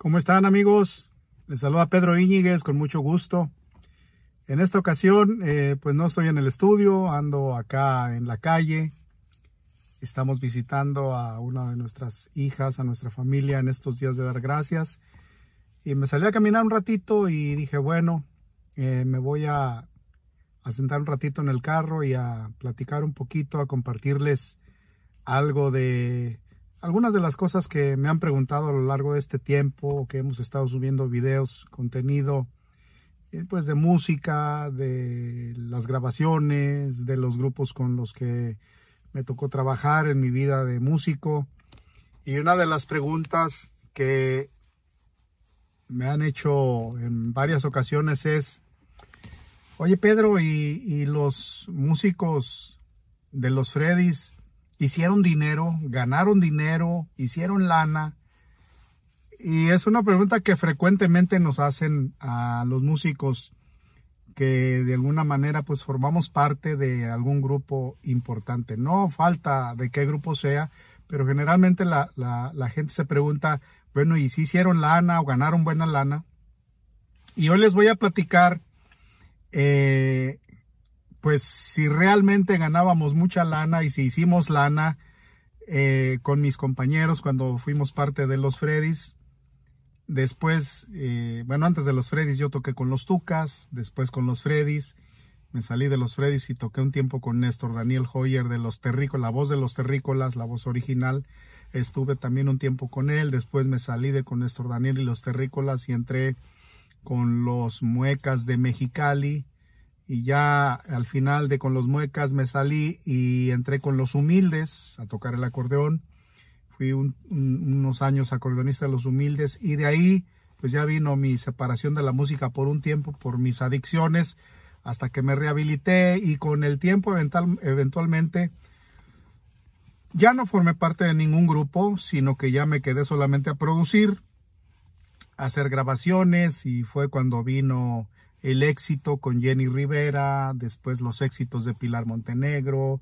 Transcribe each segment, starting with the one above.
¿Cómo están amigos? Les saluda Pedro Íñiguez con mucho gusto. En esta ocasión, eh, pues no estoy en el estudio, ando acá en la calle. Estamos visitando a una de nuestras hijas, a nuestra familia en estos días de dar gracias. Y me salí a caminar un ratito y dije, bueno, eh, me voy a, a sentar un ratito en el carro y a platicar un poquito, a compartirles algo de algunas de las cosas que me han preguntado a lo largo de este tiempo, que hemos estado subiendo videos, contenido eh, pues de música, de las grabaciones, de los grupos con los que me tocó trabajar en mi vida de músico. Y una de las preguntas que me han hecho en varias ocasiones es, oye Pedro, ¿y, y los músicos de los Freddys hicieron dinero, ganaron dinero, hicieron lana? Y es una pregunta que frecuentemente nos hacen a los músicos que de alguna manera pues formamos parte de algún grupo importante. No falta de qué grupo sea, pero generalmente la, la, gente se pregunta, bueno, ¿y si hicieron lana o ganaron buena lana? Y hoy les voy a platicar, eh, pues si realmente ganábamos mucha lana y si hicimos lana eh, con mis compañeros cuando fuimos parte de los Freddys, Después, eh, bueno, antes de los Freddys yo toqué con los Tucas, después con los Freddys, me salí de los Freddys y toqué un tiempo con Néstor Daniel Hoyer de los Terrícolas, la voz de los Terrícolas, la voz original. Estuve también un tiempo con él, después me salí de con Néstor Daniel y los Terrícolas y entré con los Muecas de Mexicali y ya al final de con los Muecas me salí y entré con los Humildes a tocar el acordeón. Fui unos años acordeonista de los humildes y de ahí pues ya vino mi separación de la música por un tiempo por mis adicciones hasta que me rehabilité y con el tiempo eventualmente ya no formé parte de ningún grupo, sino que ya me quedé solamente a producir, a hacer grabaciones y fue cuando vino el éxito con Jenny Rivera, después los éxitos de Pilar Montenegro,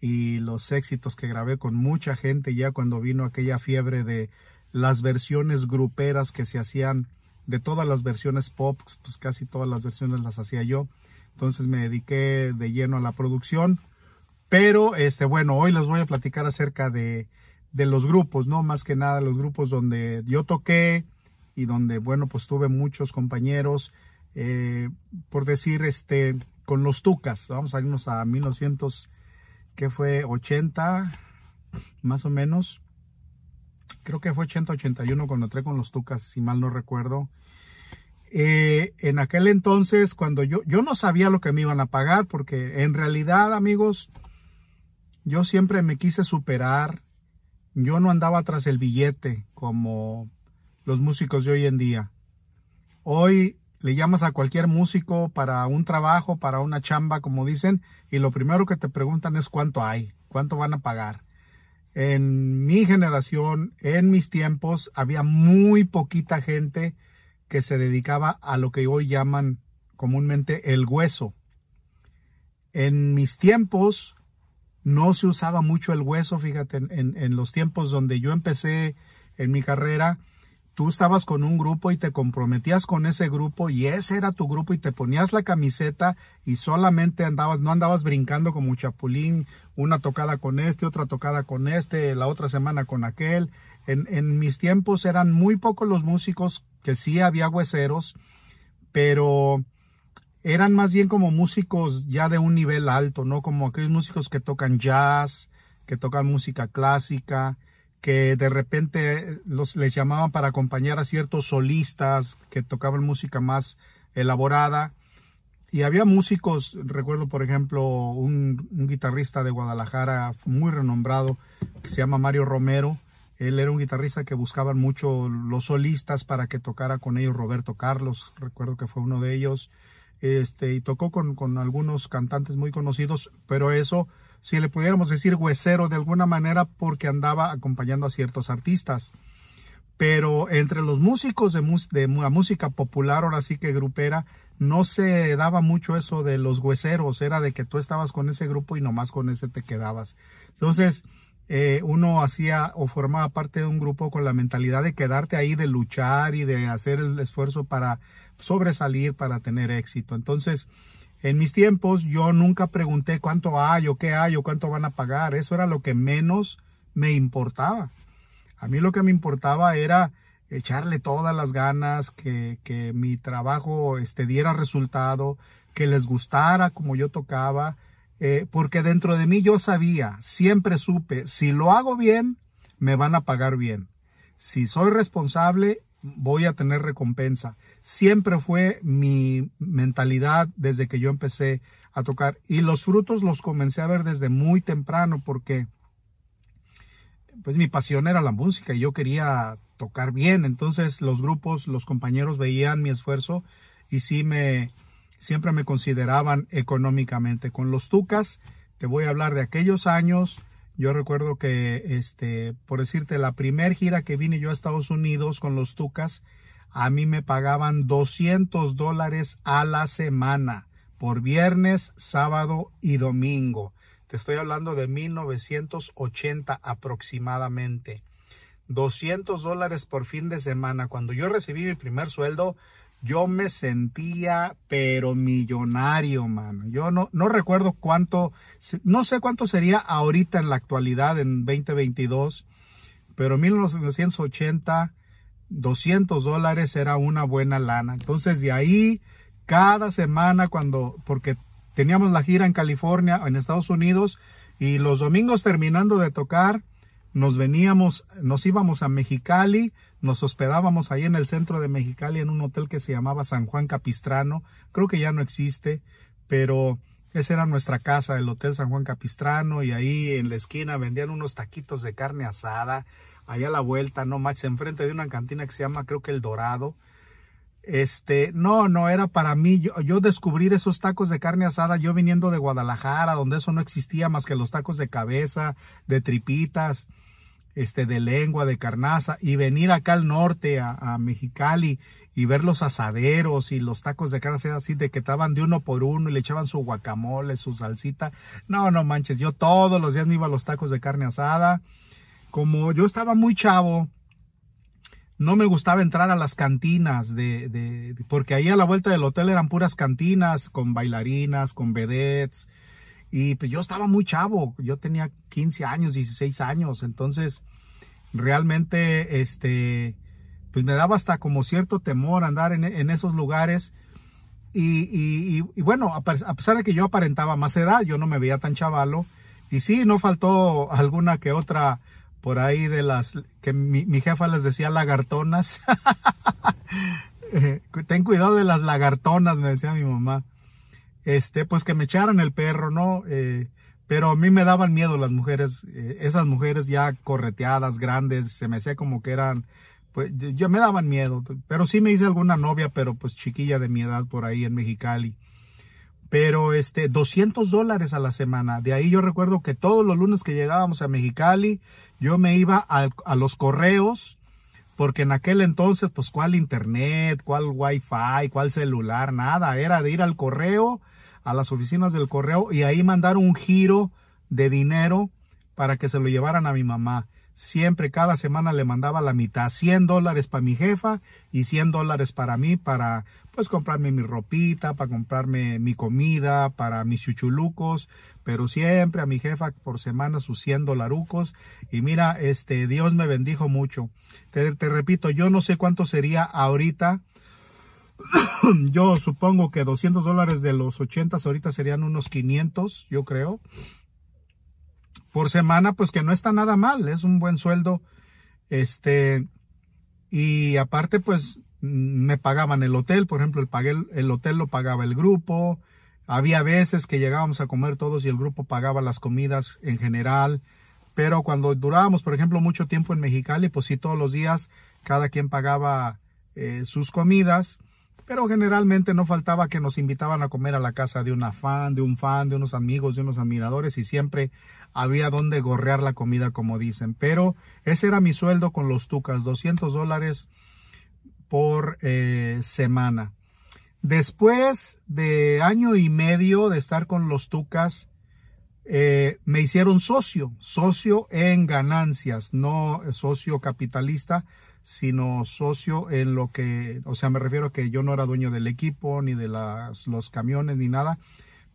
y los éxitos que grabé con mucha gente ya cuando vino aquella fiebre de las versiones gruperas que se hacían de todas las versiones pop, pues casi todas las versiones las hacía yo. Entonces me dediqué de lleno a la producción. Pero, este, bueno, hoy les voy a platicar acerca de, de los grupos, ¿no? Más que nada los grupos donde yo toqué y donde, bueno, pues tuve muchos compañeros, eh, por decir, este, con los Tucas. Vamos a irnos a 1900 que fue 80, más o menos. Creo que fue 80-81 cuando entré con los Tucas, si mal no recuerdo. Eh, en aquel entonces, cuando yo, yo no sabía lo que me iban a pagar, porque en realidad, amigos, yo siempre me quise superar. Yo no andaba tras el billete como los músicos de hoy en día. Hoy le llamas a cualquier músico para un trabajo, para una chamba, como dicen, y lo primero que te preguntan es cuánto hay, cuánto van a pagar. En mi generación, en mis tiempos, había muy poquita gente que se dedicaba a lo que hoy llaman comúnmente el hueso. En mis tiempos no se usaba mucho el hueso, fíjate, en, en los tiempos donde yo empecé en mi carrera, tú estabas con un grupo y te comprometías con ese grupo y ese era tu grupo y te ponías la camiseta y solamente andabas, no andabas brincando como chapulín, una tocada con este, otra tocada con este, la otra semana con aquel. En, en mis tiempos eran muy pocos los músicos que sí había hueseros, pero eran más bien como músicos ya de un nivel alto, ¿no? Como aquellos músicos que tocan jazz, que tocan música clásica, que de repente los, les llamaban para acompañar a ciertos solistas que tocaban música más elaborada. Y había músicos, recuerdo por ejemplo un, guitarrista de Guadalajara muy renombrado que se llama Mario Romero. Él era un guitarrista que buscaban mucho los solistas para que tocara con ellos Roberto Carlos, recuerdo que fue uno de ellos. Este, y tocó con, con algunos cantantes muy conocidos, pero eso si le pudiéramos decir huesero de alguna manera porque andaba acompañando a ciertos artistas. Pero entre los músicos de, de la música popular, ahora sí que grupera, no se daba mucho eso de los hueseros, era de que tú estabas con ese grupo y nomás con ese te quedabas. Entonces, eh, uno hacía o formaba parte de un grupo con la mentalidad de quedarte ahí, de luchar y de hacer el esfuerzo para sobresalir, para tener éxito. Entonces, en mis tiempos yo nunca pregunté cuánto hay o qué hay o cuánto van a pagar. Eso era lo que menos me importaba. A mí lo que me importaba era echarle todas las ganas, que, que mi trabajo este, diera resultado, que les gustara como yo tocaba, eh, porque dentro de mí yo sabía, siempre supe, si lo hago bien, me van a pagar bien. Si soy responsable, voy a tener recompensa. Siempre fue mi mentalidad desde que yo empecé a tocar y los frutos los comencé a ver desde muy temprano porque pues mi pasión era la música y yo quería tocar bien. Entonces los grupos, los compañeros veían mi esfuerzo y sí me, siempre me consideraban económicamente. Con los Tucas, te voy a hablar de aquellos años. Yo recuerdo que, este, por decirte, la primer gira que vine yo a Estados Unidos con los Tucas, a mí me pagaban 200 dólares a la semana por viernes, sábado y domingo. Te estoy hablando de 1980 aproximadamente. 200 dólares por fin de semana. Cuando yo recibí mi primer sueldo, yo me sentía pero millonario, mano. Yo no, no recuerdo cuánto, no sé cuánto sería ahorita en la actualidad, en 2022, pero en 1980, 200 dólares era una buena lana. Entonces de ahí, cada semana cuando, porque teníamos la gira en California, en Estados Unidos, y los domingos terminando de tocar, nos veníamos, nos íbamos a Mexicali, nos hospedábamos ahí en el centro de Mexicali en un hotel que se llamaba San Juan Capistrano, creo que ya no existe, pero esa era nuestra casa, el Hotel San Juan Capistrano, y ahí en la esquina vendían unos taquitos de carne asada, allá a la vuelta, no más, enfrente de una cantina que se llama, creo que El Dorado, este, no, no era para mí. Yo, yo, descubrir esos tacos de carne asada, yo viniendo de Guadalajara, donde eso no existía más que los tacos de cabeza, de tripitas, este, de lengua, de carnaza, y venir acá al norte, a, Mexicali, y ver los asaderos y los tacos de carne así de que estaban de uno por uno y le echaban su guacamole, su salsita. No, no manches, yo todos los días me iba a los tacos de carne asada. Como yo estaba muy chavo, no me gustaba entrar a las cantinas de, de, porque ahí a la vuelta del hotel eran puras cantinas con bailarinas, con vedettes y pues yo estaba muy chavo, yo tenía 15 años, 16 años, entonces realmente este pues me daba hasta como cierto temor andar en, esos lugares y, y, y, bueno, a pesar de que yo aparentaba más edad, yo no me veía tan chavalo y sí, no faltó alguna que otra por ahí de las que mi, jefa les decía lagartonas. Ten cuidado de las lagartonas, me decía mi mamá. Este, pues que me echaran el perro, ¿no? Eh, pero a mí me daban miedo las mujeres, eh, esas mujeres ya correteadas, grandes, se me hacía como que eran, pues yo me daban miedo, pero sí me hice alguna novia, pero pues chiquilla de mi edad por ahí en Mexicali pero este 200 dólares a la semana. De ahí yo recuerdo que todos los lunes que llegábamos a Mexicali, yo me iba a, los correos, porque en aquel entonces, pues, ¿cuál internet, cuál wifi, cuál celular? Nada, era de ir al correo, a las oficinas del correo y ahí mandar un giro de dinero para que se lo llevaran a mi mamá. Siempre, cada semana le mandaba la mitad, 100 dólares para mi jefa y 100 dólares para mí, para pues comprarme mi ropita, para comprarme mi comida, para mis chuchulucos, pero siempre a mi jefa por semana sus 100 dolarucos. Y mira, este, Dios me bendijo mucho. Te, te repito, yo no sé cuánto sería ahorita. yo supongo que 200 dólares de los 80 ahorita serían unos 500, yo creo por semana, pues que no está nada mal, es un buen sueldo. Este, y aparte, pues me pagaban el hotel, por ejemplo, el hotel lo pagaba el grupo. Había veces que llegábamos a comer todos y el grupo pagaba las comidas en general. Pero cuando durábamos, por ejemplo, mucho tiempo en Mexicali, pues sí, todos los días cada quien pagaba eh, sus comidas pero generalmente no faltaba que nos invitaban a comer a la casa de una fan, de un fan, de unos amigos, de unos admiradores y siempre había donde gorrear la comida como dicen. Pero ese era mi sueldo con los tucas, 200 dólares por eh, semana. Después de año y medio de estar con los tucas, eh, me hicieron socio, socio en ganancias, no socio capitalista, sino socio en lo que, o sea, me refiero a que yo no era dueño del equipo, ni de las, los camiones, ni nada,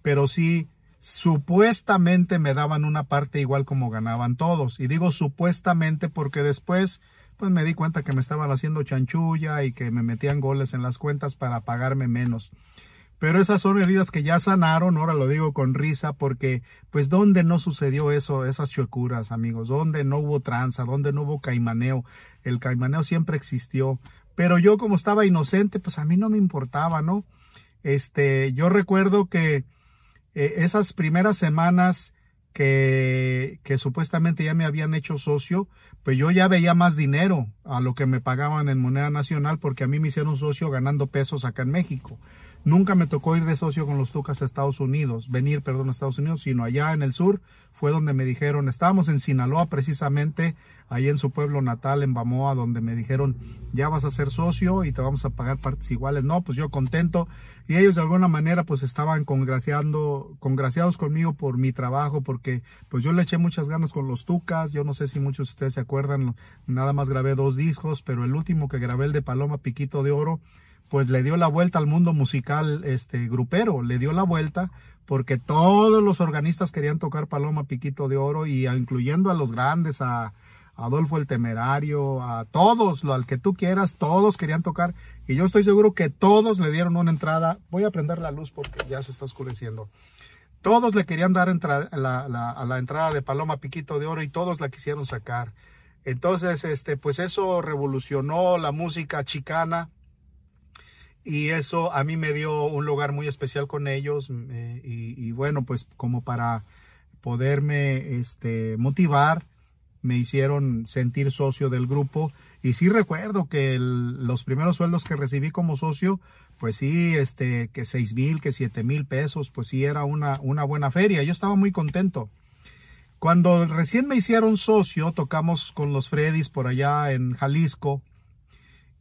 pero sí supuestamente me daban una parte igual como ganaban todos. Y digo supuestamente porque después pues me di cuenta que me estaban haciendo chanchulla y que me metían goles en las cuentas para pagarme menos. Pero esas son heridas que ya sanaron, ahora lo digo con risa, porque pues ¿dónde no sucedió eso, esas chuecuras, amigos? ¿Dónde no hubo tranza? ¿Dónde no hubo caimaneo? El caimaneo siempre existió. Pero yo como estaba inocente, pues a mí no me importaba, ¿no? Este, yo recuerdo que eh, esas primeras semanas que, que supuestamente ya me habían hecho socio, pues yo ya veía más dinero a lo que me pagaban en moneda nacional porque a mí me hicieron socio ganando pesos acá en México. Nunca me tocó ir de socio con los Tucas a Estados Unidos, venir, perdón, a Estados Unidos, sino allá en el sur fue donde me dijeron, estábamos en Sinaloa precisamente, ahí en su pueblo natal, en Bamoa, donde me dijeron, ya vas a ser socio y te vamos a pagar partes iguales. No, pues yo contento. Y ellos de alguna manera pues estaban congraciando, congraciados conmigo por mi trabajo, porque pues yo le eché muchas ganas con los Tucas. Yo no sé si muchos de ustedes se acuerdan, nada más grabé dos discos, pero el último que grabé, el de Paloma Piquito de Oro, pues le dio la vuelta al mundo musical este grupero, le dio la vuelta porque todos los organistas querían tocar Paloma Piquito de Oro y incluyendo a los grandes, a, Adolfo el Temerario, a todos, al que tú quieras, todos querían tocar y yo estoy seguro que todos le dieron una entrada. Voy a prender la luz porque ya se está oscureciendo. Todos le querían dar a la entrada de Paloma Piquito de Oro y todos la quisieron sacar. Entonces, este, pues eso revolucionó la música chicana y eso a mí me dio un lugar muy especial con ellos eh, y, bueno pues como para poderme este motivar me hicieron sentir socio del grupo. Y sí recuerdo que los primeros sueldos que recibí como socio pues sí este que seis mil que siete mil pesos pues sí era una una buena feria. Yo estaba muy contento. Cuando recién me hicieron socio tocamos con los Freddys por allá en Jalisco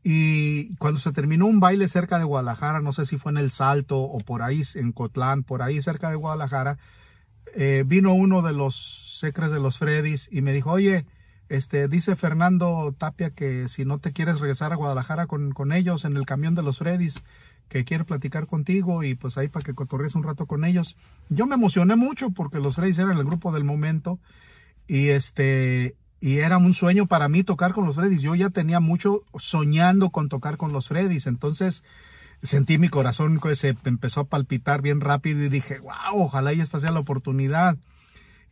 y cuando se terminó un baile cerca de Guadalajara, no sé si fue en El Salto o por ahí, en Cotlán, por ahí cerca de Guadalajara, eh, vino uno de los secres de los Freddys y me dijo, oye, este, dice Fernando Tapia que si no te quieres regresar a Guadalajara con, con ellos en el camión de los Freddys, que quiere platicar contigo y pues ahí para que cotorrees un rato con ellos. Yo me emocioné mucho porque los Freddys eran el grupo del momento y este y era un sueño para mí tocar con los Freddys. Yo ya tenía mucho soñando con tocar con los Freddys. Entonces sentí mi corazón que se empezó a palpitar bien rápido y dije, wow, ojalá y esta sea la oportunidad.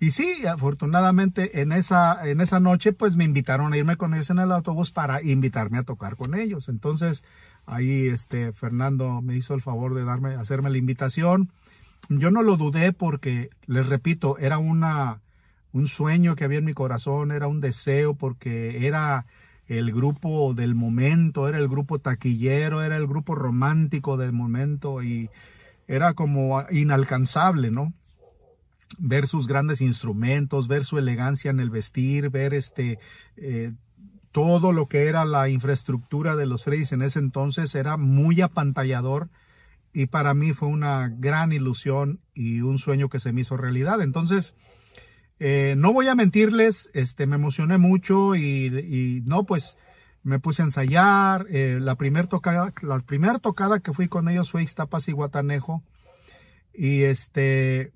Y sí, afortunadamente en esa, en esa noche pues me invitaron a irme con ellos en el autobús para invitarme a tocar con ellos. Entonces ahí este Fernando me hizo el favor de darme, hacerme la invitación. Yo no lo dudé porque, les repito, era una, un sueño que había en mi corazón, era un deseo porque era el grupo del momento, era el grupo taquillero, era el grupo romántico del momento y era como inalcanzable, ¿no? Ver sus grandes instrumentos, ver su elegancia en el vestir, ver este eh, todo lo que era la infraestructura de los Freddys en ese entonces era muy apantallador y para mí fue una gran ilusión y un sueño que se me hizo realidad. Entonces, eh, no voy a mentirles, este, me emocioné mucho y, no, pues me puse a ensayar. Eh, la primera tocada, la primera tocada que fui con ellos fue Ixtapas y Guatanejo. Y este,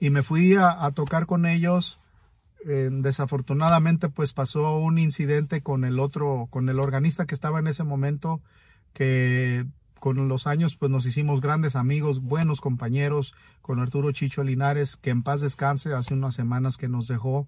y me fui a, tocar con ellos. Eh, desafortunadamente, pues pasó un incidente con el otro, con el organista que estaba en ese momento, que con los años pues nos hicimos grandes amigos, buenos compañeros con Arturo Chicho Linares, que en paz descanse, hace unas semanas que nos dejó.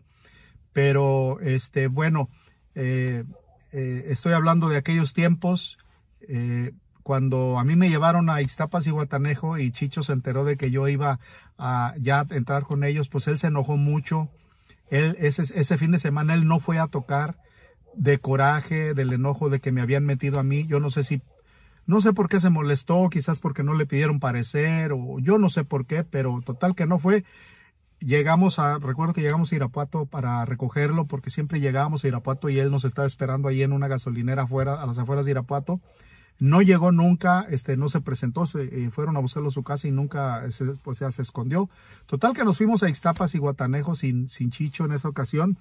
Pero este, bueno, eh, eh, estoy hablando de aquellos tiempos eh, cuando a mí me llevaron a Ixtapas y Guatanejo y Chicho se enteró de que yo iba a ya entrar con ellos, pues él se enojó mucho. Él, ese, ese fin de semana él no fue a tocar de coraje, del enojo de que me habían metido a mí. Yo no sé si no sé por qué se molestó, quizás porque no le pidieron parecer o yo no sé por qué, pero total que no fue. Llegamos a, recuerdo que llegamos a Irapuato para recogerlo porque siempre llegábamos a Irapuato y él nos estaba esperando ahí en una gasolinera afuera, a las afueras de Irapuato. No llegó nunca, este, no se presentó, se eh, fueron a buscarlo a su casa y nunca se, pues, ya se escondió. Total que nos fuimos a Ixtapas y Guatanejo sin, sin Chicho en esa ocasión.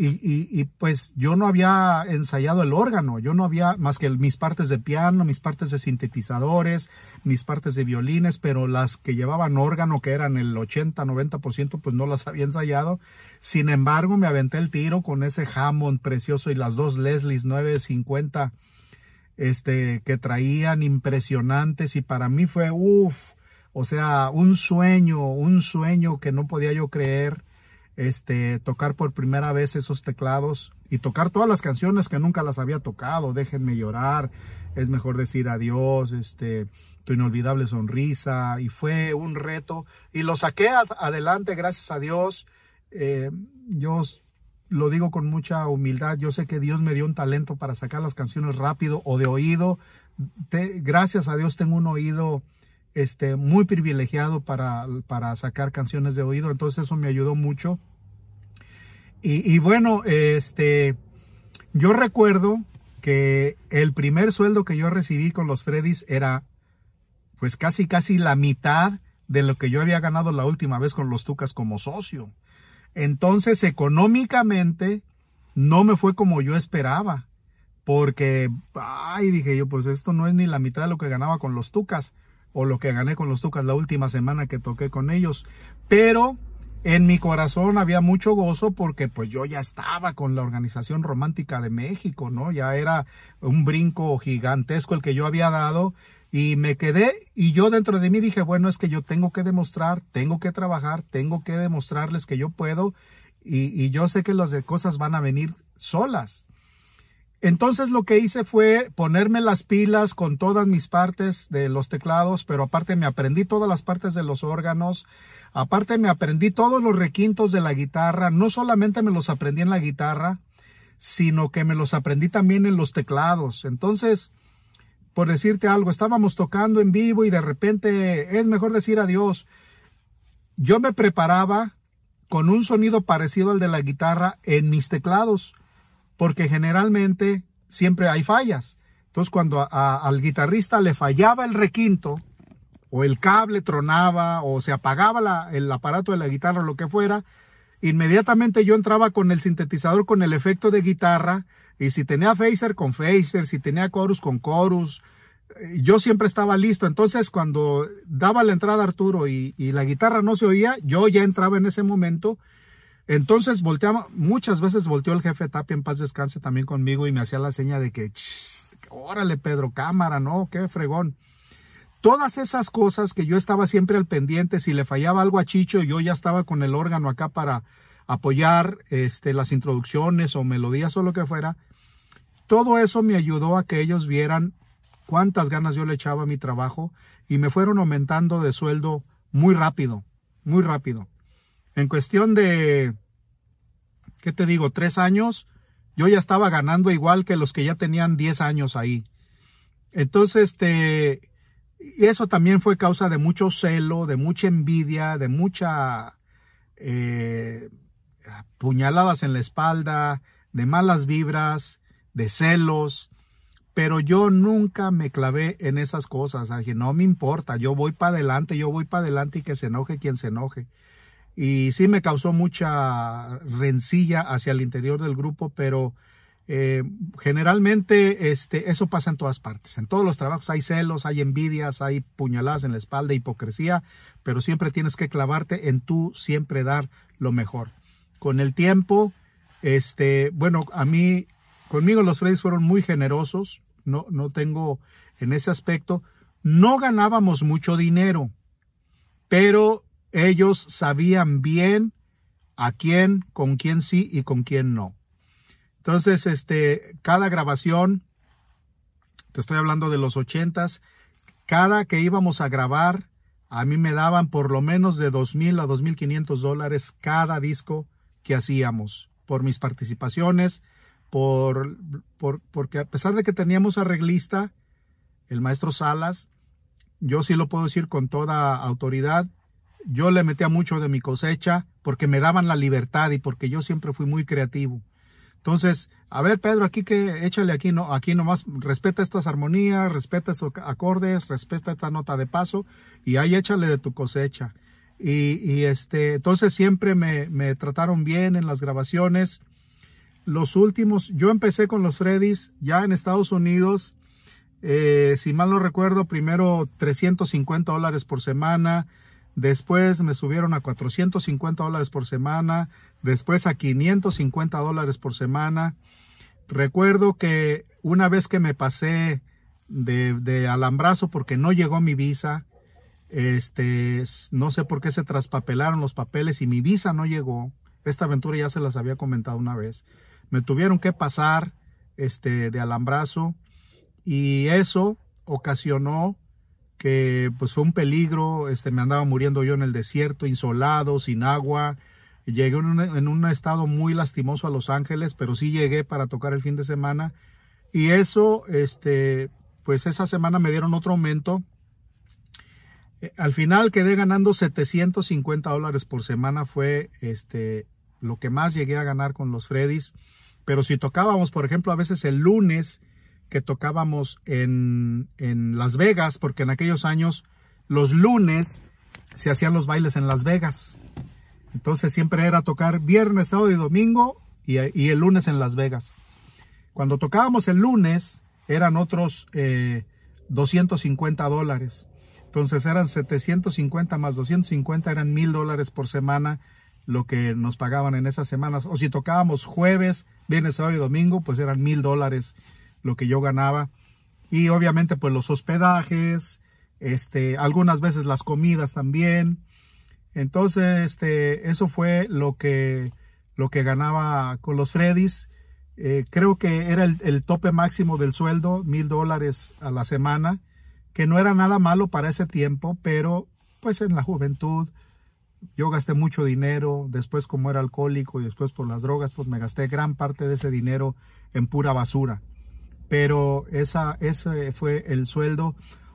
Y, y, y, pues yo no había ensayado el órgano, yo no había más que mis partes de piano, mis partes de sintetizadores, mis partes de violines, pero las que llevaban órgano, que eran el 80, 90%, pues no las había ensayado. Sin embargo, me aventé el tiro con ese Hammond precioso y las dos Leslies 950 este, que traían impresionantes y para mí fue, uff, o sea, un sueño, un sueño que no podía yo creer, este, tocar por primera vez esos teclados y tocar todas las canciones que nunca las había tocado, déjenme llorar, es mejor decir adiós, este, tu inolvidable sonrisa y fue un reto y lo saqué adelante, gracias a Dios. Eh, yo lo digo con mucha humildad, yo sé que Dios me dio un talento para sacar las canciones rápido o de oído. gracias a Dios tengo un oído este, muy privilegiado para sacar canciones de oído, entonces eso me ayudó mucho. Y, bueno, este, yo recuerdo que el primer sueldo que yo recibí con los Freddys era pues casi casi la mitad de lo que yo había ganado la última vez con los Tucas como socio. Entonces, económicamente, no me fue como yo esperaba. Porque, ay, dije yo, pues esto no es ni la mitad de lo que ganaba con los Tucas. O lo que gané con los Tucas la última semana que toqué con ellos. Pero en mi corazón había mucho gozo porque pues yo ya estaba con la Organización Romántica de México, ¿no? Ya era un brinco gigantesco el que yo había dado y me quedé y yo dentro de mí dije, bueno, es que yo tengo que demostrar, tengo que trabajar, tengo que demostrarles que yo puedo y, yo sé que las cosas van a venir solas. Entonces lo que hice fue ponerme las pilas con todas mis partes de los teclados, pero aparte me aprendí todas las partes de los órganos, aparte me aprendí todos los requintos de la guitarra, no solamente me los aprendí en la guitarra, sino que me los aprendí también en los teclados. Entonces, por decirte algo, estábamos tocando en vivo y de repente es mejor decir adiós. Yo me preparaba con un sonido parecido al de la guitarra en mis teclados, porque generalmente siempre hay fallas. Entonces cuando al guitarrista le fallaba el requinto, o el cable tronaba, o se apagaba el aparato de la guitarra o lo que fuera, inmediatamente yo entraba con el sintetizador con el efecto de guitarra y si tenía phaser con phaser, si tenía chorus con chorus, eh, yo siempre estaba listo. Entonces cuando daba la entrada Arturo y, la guitarra no se oía, yo ya entraba en ese momento. Entonces volteaba, muchas veces volteó el jefe Tapia en paz descanse también conmigo y me hacía la seña de que, órale Pedro, cámara, no, qué fregón. Todas esas cosas que yo estaba siempre al pendiente, si le fallaba algo a Chicho, yo ya estaba con el órgano acá para apoyar este, las introducciones o melodías o lo que fuera. Todo eso me ayudó a que ellos vieran cuántas ganas yo le echaba a mi trabajo y me fueron aumentando de sueldo muy rápido, muy rápido. En cuestión de, ¿qué te digo? Tres años, yo ya estaba ganando igual que los que ya tenían diez años ahí. Entonces, este, y eso también fue causa de mucho celo, de mucha envidia, de mucha eh, puñaladas en la espalda, de malas vibras, de celos. Pero yo nunca me clavé en esas cosas. Dije, no me importa, yo voy para adelante, yo voy para adelante y que se enoje quien se enoje. Y sí me causó mucha rencilla hacia el interior del grupo, pero eh, generalmente este, eso pasa en todas partes. En todos los trabajos hay celos, hay envidias, hay puñaladas en la espalda, hipocresía, pero siempre tienes que clavarte en tú siempre dar lo mejor. Con el tiempo, este, bueno, a mí, conmigo los Freddys fueron muy generosos, no, no tengo en ese aspecto. No ganábamos mucho dinero, pero ellos sabían bien a quién, con quién sí y con quién no. Entonces, este, cada grabación, te estoy hablando de los ochentas, cada que íbamos a grabar, a mí me daban por lo menos de dos mil a dos mil quinientos dólares cada disco que hacíamos por mis participaciones, por, por, porque a pesar de que teníamos arreglista, el maestro Salas, yo sí lo puedo decir con toda autoridad, yo le metía mucho de mi cosecha porque me daban la libertad y porque yo siempre fui muy creativo. Entonces, a ver, Pedro, aquí que échale aquí, no, aquí nomás respeta estas armonías, respeta estos acordes, respeta esta nota de paso y ahí échale de tu cosecha. Y, este, entonces siempre me, me trataron bien en las grabaciones. Los últimos, yo empecé con los Freddys ya en Estados Unidos, eh, si mal no recuerdo, primero 350 dólares por semana, después me subieron a 450 dólares por semana, después a 550 dólares por semana. Recuerdo que una vez que me pasé de, alambrazo porque no llegó mi visa, este, no sé por qué se traspapelaron los papeles y mi visa no llegó. Esta aventura ya se las había comentado una vez. Me tuvieron que pasar este, de alambrazo y eso ocasionó que pues fue un peligro, este, me andaba muriendo yo en el desierto, insolado, sin agua, llegué en un, estado muy lastimoso a Los Ángeles, pero sí llegué para tocar el fin de semana. Y eso, este, pues esa semana me dieron otro aumento, eh, al final quedé ganando 750 dólares por semana, fue este, lo que más llegué a ganar con los Freddys. Pero si tocábamos, por ejemplo, a veces el lunes que tocábamos en, en Las Vegas, porque en aquellos años los lunes se hacían los bailes en Las Vegas. Entonces siempre era tocar viernes, sábado y domingo y, el lunes en Las Vegas. Cuando tocábamos el lunes eran otros eh, 250 dólares. Entonces eran 750 más 250, eran mil dólares por semana lo que nos pagaban en esas semanas. O si tocábamos jueves, viernes, sábado y domingo, pues eran mil dólares lo que yo ganaba. Y obviamente pues los hospedajes, este, algunas veces las comidas también. Entonces, este, eso fue lo que, lo que ganaba con los Freddys. Eh, creo que era el, el tope máximo del sueldo, mil dólares a la semana que no era nada malo para ese tiempo, pero pues en la juventud yo gasté mucho dinero, después como era alcohólico y después por las drogas, pues me gasté gran parte de ese dinero en pura basura. Pero esa, ese fue el sueldo.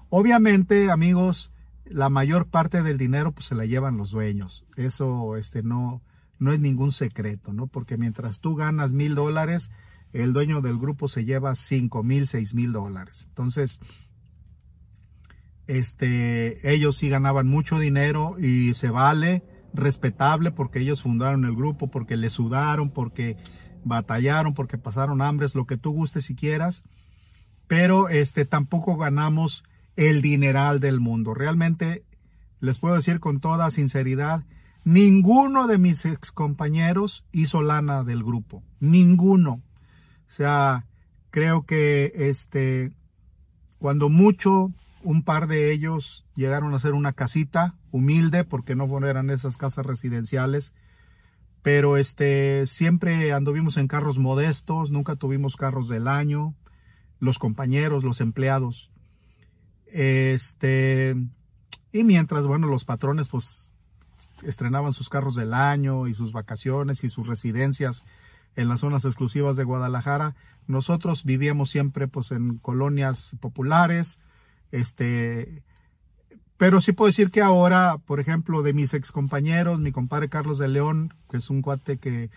Obviamente, amigos, la mayor parte del dinero pues se la llevan los dueños. Eso este, no, no es ningún secreto, ¿no? Porque mientras tú ganas mil dólares, el dueño del grupo se lleva cinco mil, seis mil dólares. Entonces, este, ellos sí ganaban mucho dinero y se vale, respetable, porque ellos fundaron el grupo, porque le sudaron, porque batallaron, porque pasaron hambres, lo que tú gustes si quieras, pero este, tampoco ganamos el dineral del mundo. Realmente, les puedo decir con toda sinceridad, ninguno de mis ex compañeros hizo lana del grupo, ninguno. O sea, creo que este, cuando mucho un par de ellos llegaron a ser una casita humilde porque no eran esas casas residenciales. Pero este, siempre anduvimos en carros modestos, nunca tuvimos carros del año, los compañeros, los empleados. Este, y mientras, bueno, los patrones pues estrenaban sus carros del año y sus vacaciones y sus residencias en las zonas exclusivas de Guadalajara, nosotros vivíamos siempre pues en colonias populares, este, pero sí puedo decir que ahora, por ejemplo, de mis ex compañeros, mi compadre Carlos de León, que es un cuate que eh,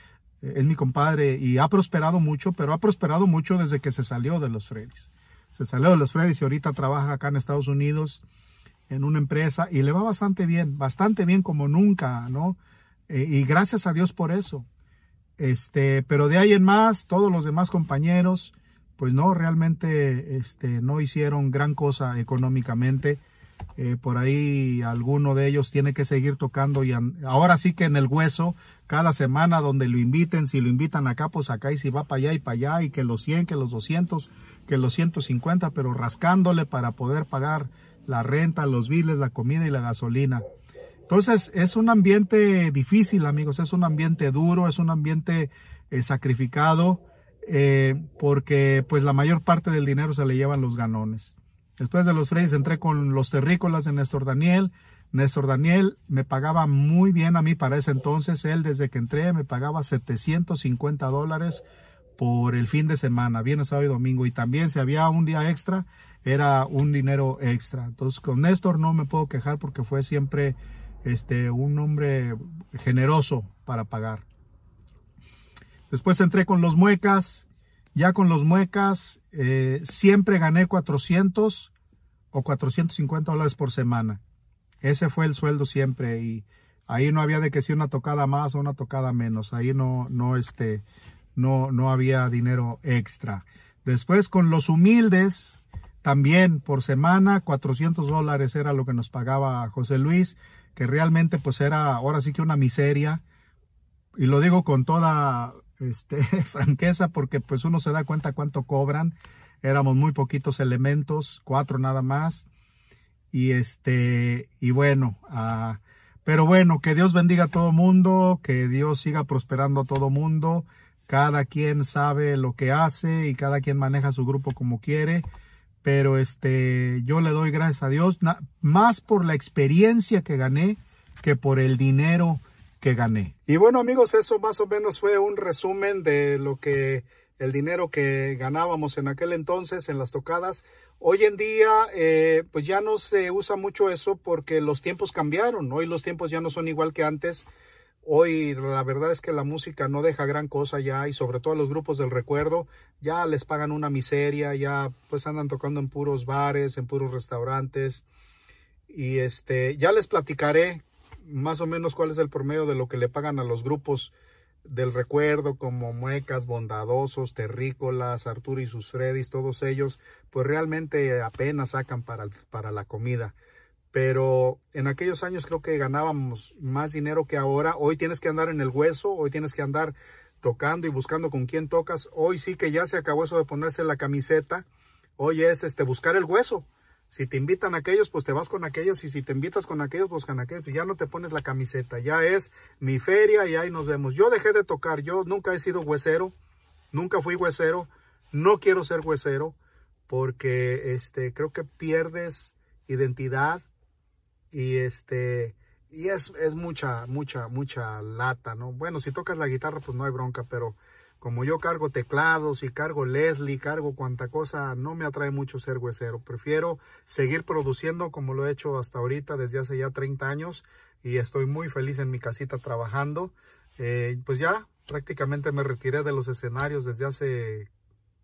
es mi compadre y ha prosperado mucho, pero ha prosperado mucho desde que se salió de los Freddys. Se salió de los Freddys y ahorita trabaja acá en Estados Unidos en una empresa y le va bastante bien, bastante bien como nunca, ¿no? Eh, y gracias a Dios por eso. Este, pero de ahí en más, todos los demás compañeros, pues no, realmente este, no hicieron gran cosa económicamente. Eh, por ahí alguno de ellos tiene que seguir tocando y ahora sí que en el hueso, cada semana donde lo inviten, si lo invitan acá, pues acá y si va para allá y para allá y que los 100, que los 200, que los 150, pero rascándole para poder pagar la renta, los biles, la comida y la gasolina. Entonces es un ambiente difícil amigos, es un ambiente duro, es un ambiente eh, sacrificado eh, porque pues la mayor parte del dinero se le llevan los ganones. Después de los Freys entré con los terrícolas de Néstor Daniel. Néstor Daniel me pagaba muy bien a mí para ese entonces. Él desde que entré me pagaba 750 dólares por el fin de semana, viernes, sábado y domingo. Y también si había un día extra, era un dinero extra. Entonces con Néstor no me puedo quejar porque fue siempre este, un hombre generoso para pagar. Después entré con los muecas. Ya con los muecas eh, siempre gané 400 o 450 dólares por semana. Ese fue el sueldo siempre y ahí no había de que si una tocada más o una tocada menos. Ahí no, no, este, no, no había dinero extra. Después con los humildes, también por semana, 400 dólares era lo que nos pagaba José Luis, que realmente pues era ahora sí que una miseria. Y lo digo con toda este, franqueza porque pues uno se da cuenta cuánto cobran. Éramos muy poquitos elementos, cuatro nada más. Y este, y bueno, uh, pero bueno, que Dios bendiga a todo mundo, que Dios siga prosperando a todo mundo. Cada quien sabe lo que hace y cada quien maneja su grupo como quiere. Pero este, yo le doy gracias a Dios más por la experiencia que gané que por el dinero gané. Y bueno amigos, eso más o menos fue un resumen de lo que el dinero que ganábamos en aquel entonces en las tocadas. Hoy en día eh, pues ya no se usa mucho eso porque los tiempos cambiaron. Hoy los tiempos ya no son igual que antes. Hoy la verdad es que la música no deja gran cosa ya y sobre todo los grupos del recuerdo ya les pagan una miseria, ya pues andan tocando en puros bares, en puros restaurantes y este ya les platicaré más o menos cuál es el promedio de lo que le pagan a los grupos del recuerdo como Muecas, Bondadosos, Terrícolas, Arturo y sus Freddys, todos ellos, pues realmente apenas sacan para, para la comida. Pero en aquellos años creo que ganábamos más dinero que ahora. Hoy tienes que andar en el hueso, hoy tienes que andar tocando y buscando con quién tocas. Hoy sí que ya se acabó eso de ponerse la camiseta. Hoy es este buscar el hueso. Si te invitan a aquellos, pues te vas con aquellos. Y si te invitas con aquellos, pues con aquellos. Ya no te pones la camiseta. Ya es mi feria y ahí nos vemos. Yo dejé de tocar. Yo nunca he sido huesero. Nunca fui huesero. No quiero ser huesero. Porque este, creo que pierdes identidad. Y este. Y es, es mucha, mucha, mucha lata, ¿no? Bueno, si tocas la guitarra, pues no hay bronca, pero como yo cargo teclados y cargo Leslie, cargo cuanta cosa, no me atrae mucho ser huesero. Prefiero seguir produciendo como lo he hecho hasta ahorita desde hace ya 30 años y estoy muy feliz en mi casita trabajando. Eh, pues ya prácticamente me retiré de los escenarios desde hace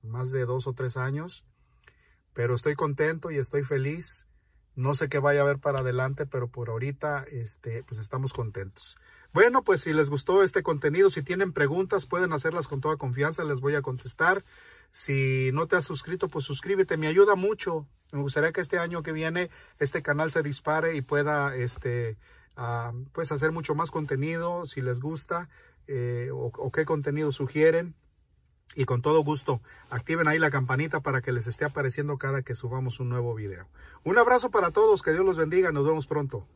más de dos o tres años, pero estoy contento y estoy feliz. No sé qué vaya a haber para adelante, pero por ahorita este, pues estamos contentos. Bueno, pues si les gustó este contenido, si tienen preguntas, pueden hacerlas con toda confianza, les voy a contestar. Si no te has suscrito, pues suscríbete, me ayuda mucho. Me gustaría que este año que viene este canal se dispare y pueda este, uh, pues hacer mucho más contenido, si les gusta, eh, o, o qué contenido sugieren. Y con todo gusto, activen ahí la campanita para que les esté apareciendo cada que subamos un nuevo video. Un abrazo para todos, que Dios los bendiga, nos vemos pronto.